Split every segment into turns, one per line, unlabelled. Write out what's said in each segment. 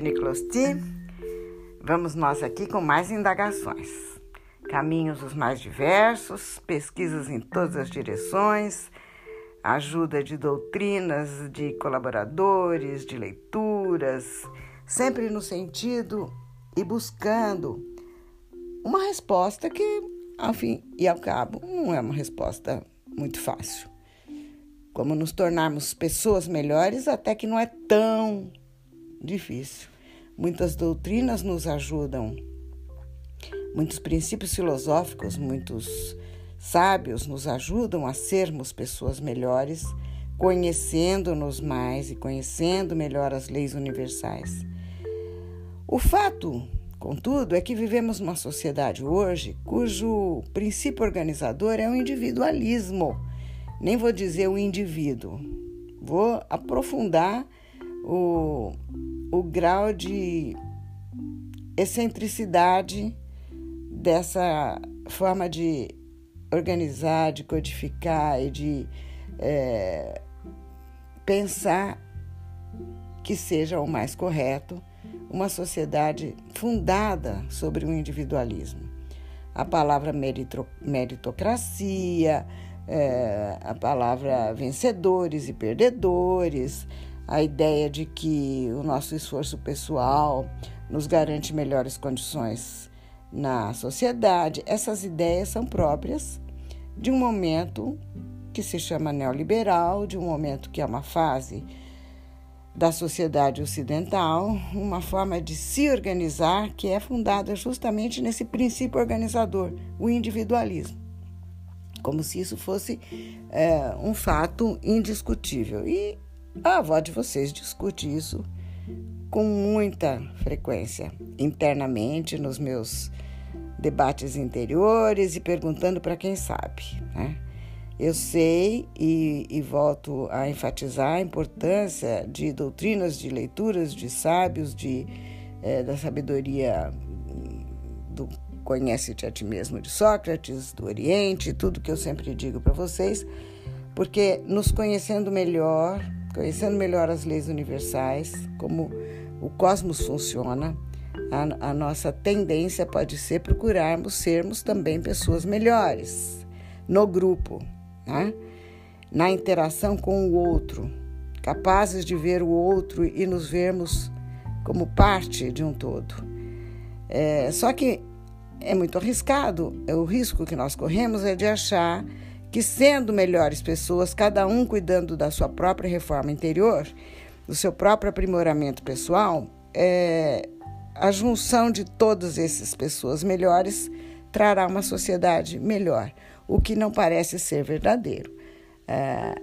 Niclosti, vamos nós aqui com mais indagações. Caminhos os mais diversos, pesquisas em todas as direções, ajuda de doutrinas, de colaboradores, de leituras, sempre no sentido e buscando uma resposta que, ao fim e ao cabo, não é uma resposta muito fácil. Como nos tornarmos pessoas melhores, até que não é tão difícil. Muitas doutrinas nos ajudam, muitos princípios filosóficos, muitos sábios nos ajudam a sermos pessoas melhores, conhecendo-nos mais e conhecendo melhor as leis universais. O fato, contudo, é que vivemos numa sociedade hoje cujo princípio organizador é o individualismo. Nem vou dizer o indivíduo, vou aprofundar o, o grau de excentricidade dessa forma de organizar, de codificar e de é, pensar que seja o mais correto uma sociedade fundada sobre o individualismo. A palavra meritocracia, é, a palavra vencedores e perdedores, a ideia de que o nosso esforço pessoal nos garante melhores condições na sociedade. Essas ideias são próprias de um momento que se chama neoliberal, de um momento que é uma fase da sociedade ocidental, uma forma de se organizar que é fundada justamente nesse princípio organizador, o individualismo. Como se isso fosse é, um fato indiscutível. E a avó de vocês discute isso com muita frequência, internamente, nos meus debates interiores e perguntando para quem sabe. Né? Eu sei e, e, volto a enfatizar a importância de doutrinas, de leituras de sábios, de, é, da sabedoria do Conhece-te a ti mesmo de Sócrates, do Oriente, tudo que eu sempre digo para vocês, porque nos conhecendo melhor, conhecendo melhor as leis universais, como o cosmos funciona, a, a nossa tendência pode ser procurarmos sermos também pessoas melhores no grupo, né? na interação com o outro, capazes de ver o outro e nos vermos como parte de um todo. É, só que é muito arriscado, é o risco que nós corremos é de achar que, sendo melhores pessoas, cada um cuidando da sua própria reforma interior, do seu próprio aprimoramento pessoal, é, a junção de todas essas pessoas melhores trará uma sociedade melhor, o que não parece ser verdadeiro. É,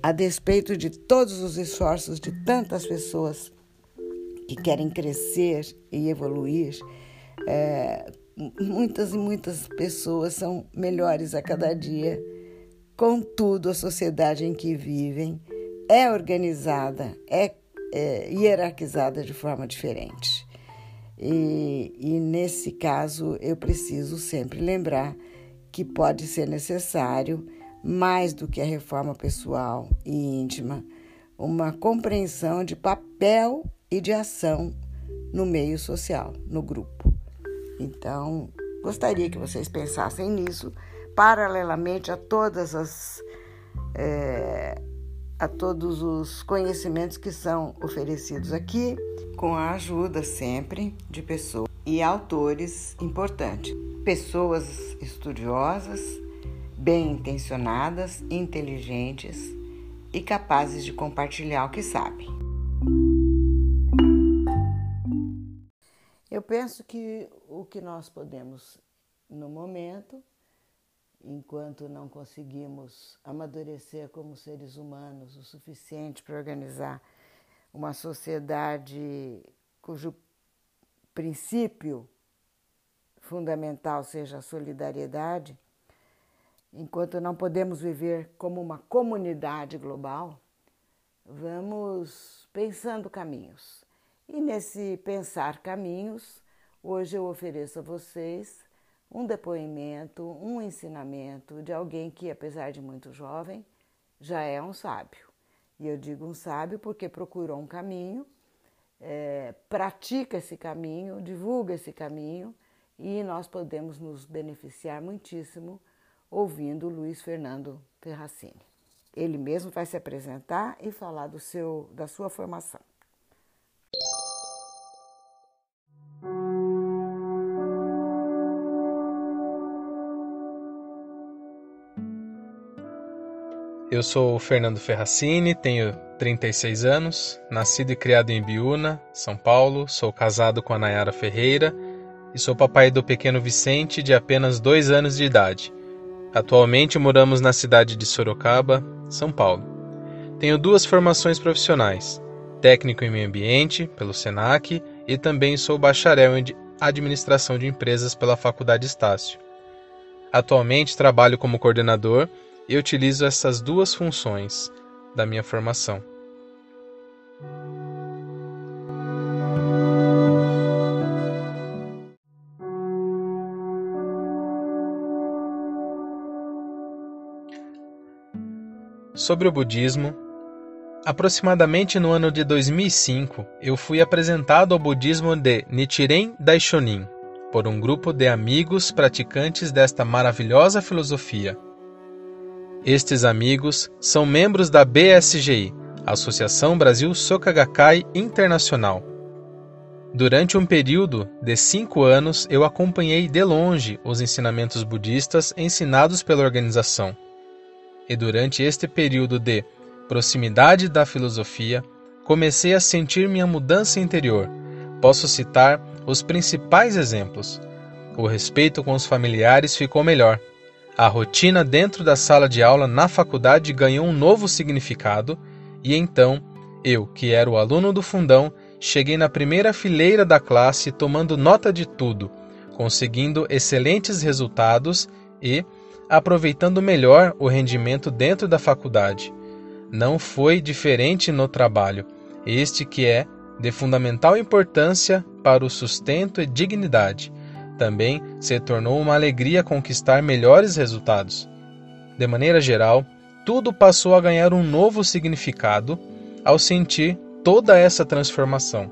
a despeito de todos os esforços de tantas pessoas que querem crescer e evoluir, é, muitas e muitas pessoas são melhores a cada dia. Contudo, a sociedade em que vivem é organizada, é, é hierarquizada de forma diferente. E, e nesse caso, eu preciso sempre lembrar que pode ser necessário, mais do que a reforma pessoal e íntima, uma compreensão de papel e de ação no meio social, no grupo. Então, gostaria que vocês pensassem nisso, paralelamente a todas as. É, a todos os conhecimentos que são oferecidos aqui com a ajuda sempre de pessoas e autores importantes. Pessoas estudiosas, bem intencionadas, inteligentes e capazes de compartilhar o que sabem. Eu penso que o que nós podemos, no momento, enquanto não conseguimos amadurecer como seres humanos o suficiente para organizar uma sociedade cujo princípio fundamental seja a solidariedade, enquanto não podemos viver como uma comunidade global, vamos pensando caminhos. E nesse pensar caminhos, hoje eu ofereço a vocês um depoimento, um ensinamento de alguém que, apesar de muito jovem, já é um sábio. E eu digo um sábio porque procurou um caminho é, pratica esse caminho, divulga esse caminho e nós podemos nos beneficiar muitíssimo ouvindo Luiz Fernando Ferracini. Ele mesmo vai se apresentar e falar do seu, da sua formação.
Eu sou Fernando Ferracini, tenho 36 anos, nascido e criado em Biúna, São Paulo, sou casado com a Nayara Ferreira e sou papai do pequeno Vicente de apenas dois anos de idade. Atualmente moramos na cidade de Sorocaba, São Paulo. Tenho duas formações profissionais: técnico em meio ambiente, pelo SENAC, e também sou bacharel em administração de empresas pela Faculdade Estácio. Atualmente trabalho como coordenador e utilizo essas duas funções da minha formação. Sobre o budismo, aproximadamente no ano de 2005, eu fui apresentado ao budismo de Nichiren Daishonin por um grupo de amigos praticantes desta maravilhosa filosofia. Estes amigos são membros da BSGI, Associação Brasil Soka Gakkai Internacional. Durante um período de cinco anos, eu acompanhei de longe os ensinamentos budistas ensinados pela organização. E durante este período de proximidade da filosofia, comecei a sentir minha mudança interior. Posso citar os principais exemplos. O respeito com os familiares ficou melhor a rotina dentro da sala de aula na faculdade ganhou um novo significado, e então, eu, que era o aluno do fundão, cheguei na primeira fileira da classe tomando nota de tudo, conseguindo excelentes resultados e aproveitando melhor o rendimento dentro da faculdade. Não foi diferente no trabalho, este que é de fundamental importância para o sustento e dignidade também se tornou uma alegria conquistar melhores resultados. De maneira geral, tudo passou a ganhar um novo significado ao sentir toda essa transformação.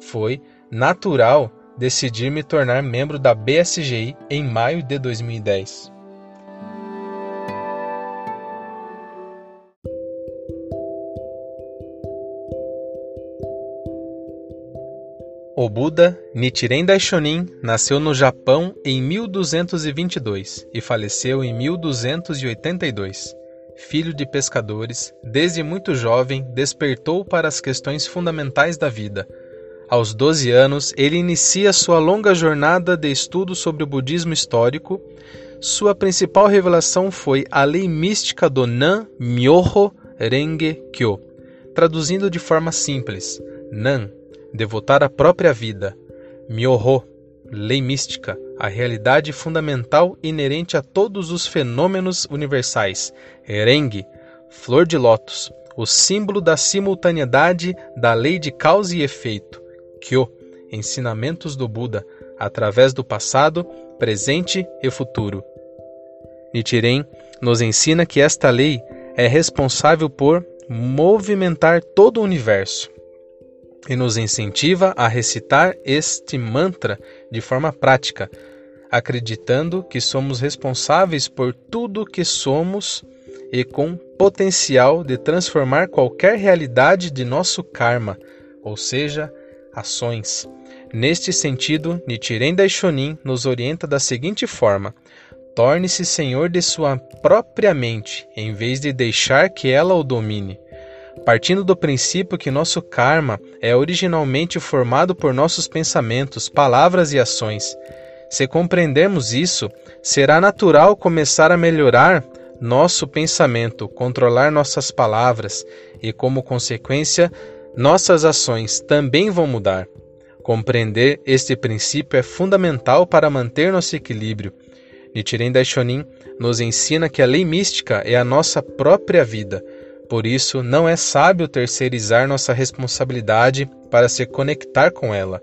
Foi natural decidir me tornar membro da BSGI em maio de 2010. O Buda Nichiren Daishonin nasceu no Japão em 1222 e faleceu em 1282. Filho de pescadores, desde muito jovem despertou para as questões fundamentais da vida. Aos 12 anos, ele inicia sua longa jornada de estudo sobre o budismo histórico. Sua principal revelação foi a lei mística do Nan Myoho Renge Kyo, traduzindo de forma simples: Nan devotar a própria vida. Myoho, lei mística, a realidade fundamental inerente a todos os fenômenos universais. Reng, flor de lótus, o símbolo da simultaneidade da lei de causa e efeito. Kyo, ensinamentos do Buda, através do passado, presente e futuro. Nichiren nos ensina que esta lei é responsável por movimentar todo o universo e nos incentiva a recitar este mantra de forma prática, acreditando que somos responsáveis por tudo que somos e com potencial de transformar qualquer realidade de nosso karma, ou seja, ações. Neste sentido, Nichiren Daishonin nos orienta da seguinte forma: torne-se senhor de sua própria mente, em vez de deixar que ela o domine partindo do princípio que nosso karma é originalmente formado por nossos pensamentos, palavras e ações. Se compreendermos isso, será natural começar a melhorar nosso pensamento, controlar nossas palavras e, como consequência, nossas ações também vão mudar. Compreender este princípio é fundamental para manter nosso equilíbrio. Nichiren Daishonin nos ensina que a lei mística é a nossa própria vida por isso, não é sábio terceirizar nossa responsabilidade para se conectar com ela.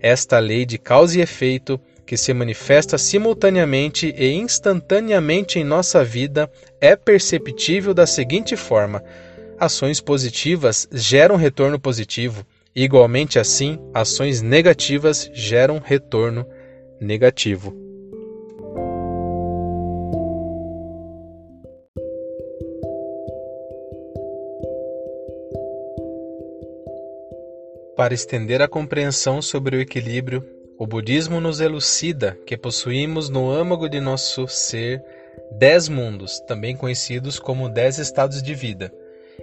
Esta lei de causa e efeito, que se manifesta simultaneamente e instantaneamente em nossa vida, é perceptível da seguinte forma: ações positivas geram retorno positivo Igualmente assim, ações negativas geram retorno negativo. Para estender a compreensão sobre o equilíbrio, o budismo nos elucida que possuímos no âmago de nosso ser dez mundos, também conhecidos como dez estados de vida,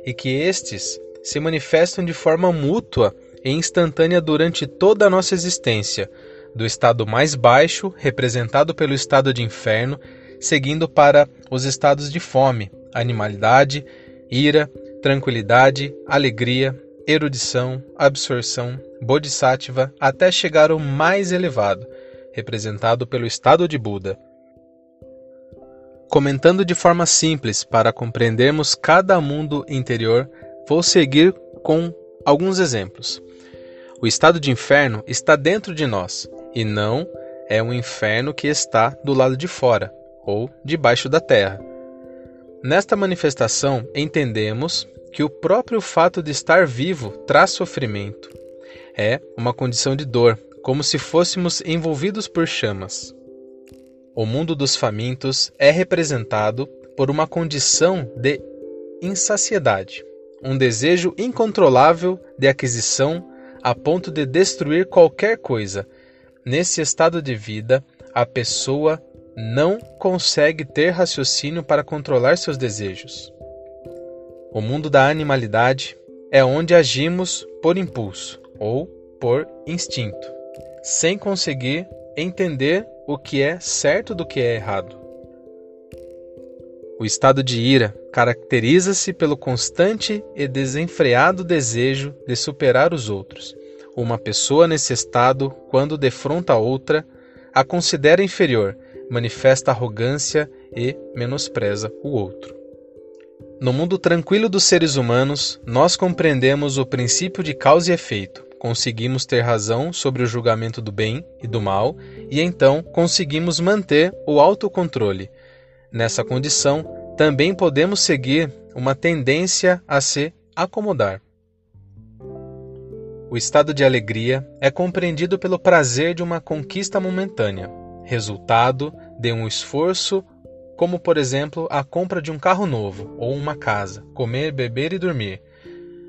e que estes se manifestam de forma mútua e instantânea durante toda a nossa existência, do estado mais baixo, representado pelo estado de inferno, seguindo para os estados de fome, animalidade, ira, tranquilidade, alegria, erudição, absorção, bodhisattva, até chegar ao mais elevado, representado pelo estado de Buda. Comentando de forma simples para compreendermos cada mundo interior, vou seguir com alguns exemplos. O estado de inferno está dentro de nós e não é um inferno que está do lado de fora ou debaixo da terra. Nesta manifestação, entendemos que o próprio fato de estar vivo traz sofrimento. É uma condição de dor, como se fôssemos envolvidos por chamas. O mundo dos famintos é representado por uma condição de insaciedade, um desejo incontrolável de aquisição a ponto de destruir qualquer coisa. Nesse estado de vida, a pessoa não consegue ter raciocínio para controlar seus desejos. O mundo da animalidade é onde agimos por impulso ou por instinto, sem conseguir entender o que é certo do que é errado. O estado de ira caracteriza-se pelo constante e desenfreado desejo de superar os outros. Uma pessoa nesse estado, quando defronta outra, a considera inferior, manifesta arrogância e menospreza o outro. No mundo tranquilo dos seres humanos, nós compreendemos o princípio de causa e efeito, conseguimos ter razão sobre o julgamento do bem e do mal e então conseguimos manter o autocontrole. Nessa condição, também podemos seguir uma tendência a se acomodar. O estado de alegria é compreendido pelo prazer de uma conquista momentânea, resultado de um esforço como por exemplo a compra de um carro novo ou uma casa, comer, beber e dormir,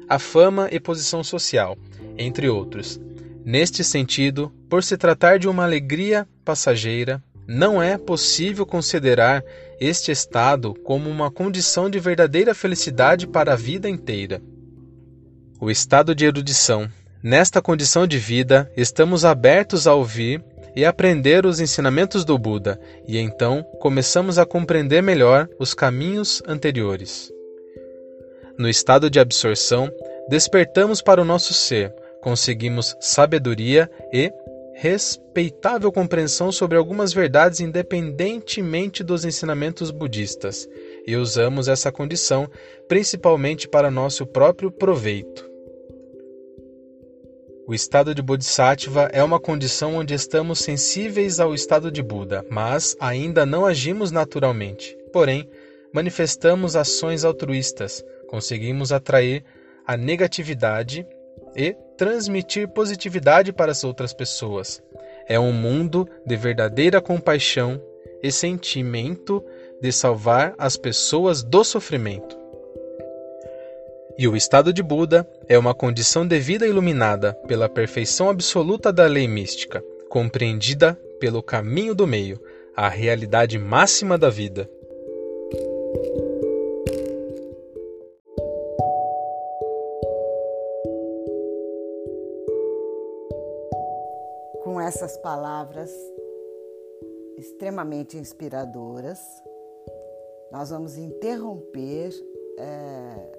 a fama e posição social, entre outros. Neste sentido, por se tratar de uma alegria passageira, não é possível considerar este estado como uma condição de verdadeira felicidade para a vida inteira. O estado de erudição. Nesta condição de vida, estamos abertos a ouvir e aprender os ensinamentos do Buda, e então começamos a compreender melhor os caminhos anteriores. No estado de absorção, despertamos para o nosso ser, conseguimos sabedoria e respeitável compreensão sobre algumas verdades independentemente dos ensinamentos budistas, e usamos essa condição principalmente para nosso próprio proveito. O estado de Bodhisattva é uma condição onde estamos sensíveis ao estado de Buda, mas ainda não agimos naturalmente. Porém, manifestamos ações altruístas, conseguimos atrair a negatividade e transmitir positividade para as outras pessoas. É um mundo de verdadeira compaixão e sentimento de salvar as pessoas do sofrimento. E o estado de Buda é uma condição de vida iluminada pela perfeição absoluta da lei mística, compreendida pelo caminho do meio, a realidade máxima da vida.
Com essas palavras extremamente inspiradoras, nós vamos interromper. É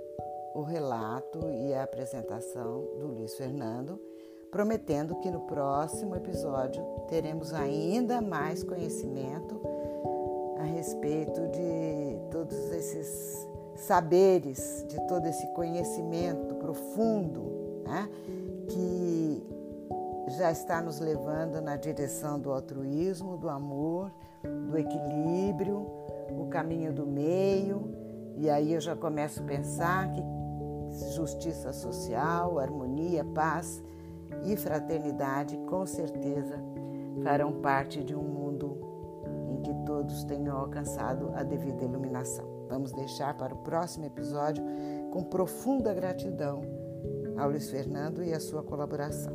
o relato e a apresentação do Luiz Fernando, prometendo que no próximo episódio teremos ainda mais conhecimento a respeito de todos esses saberes, de todo esse conhecimento profundo, né, que já está nos levando na direção do altruísmo, do amor, do equilíbrio, o caminho do meio. E aí eu já começo a pensar que justiça social, harmonia, paz e fraternidade, com certeza farão parte de um mundo em que todos tenham alcançado a devida iluminação. Vamos deixar para o próximo episódio com profunda gratidão ao Luiz Fernando e a sua colaboração.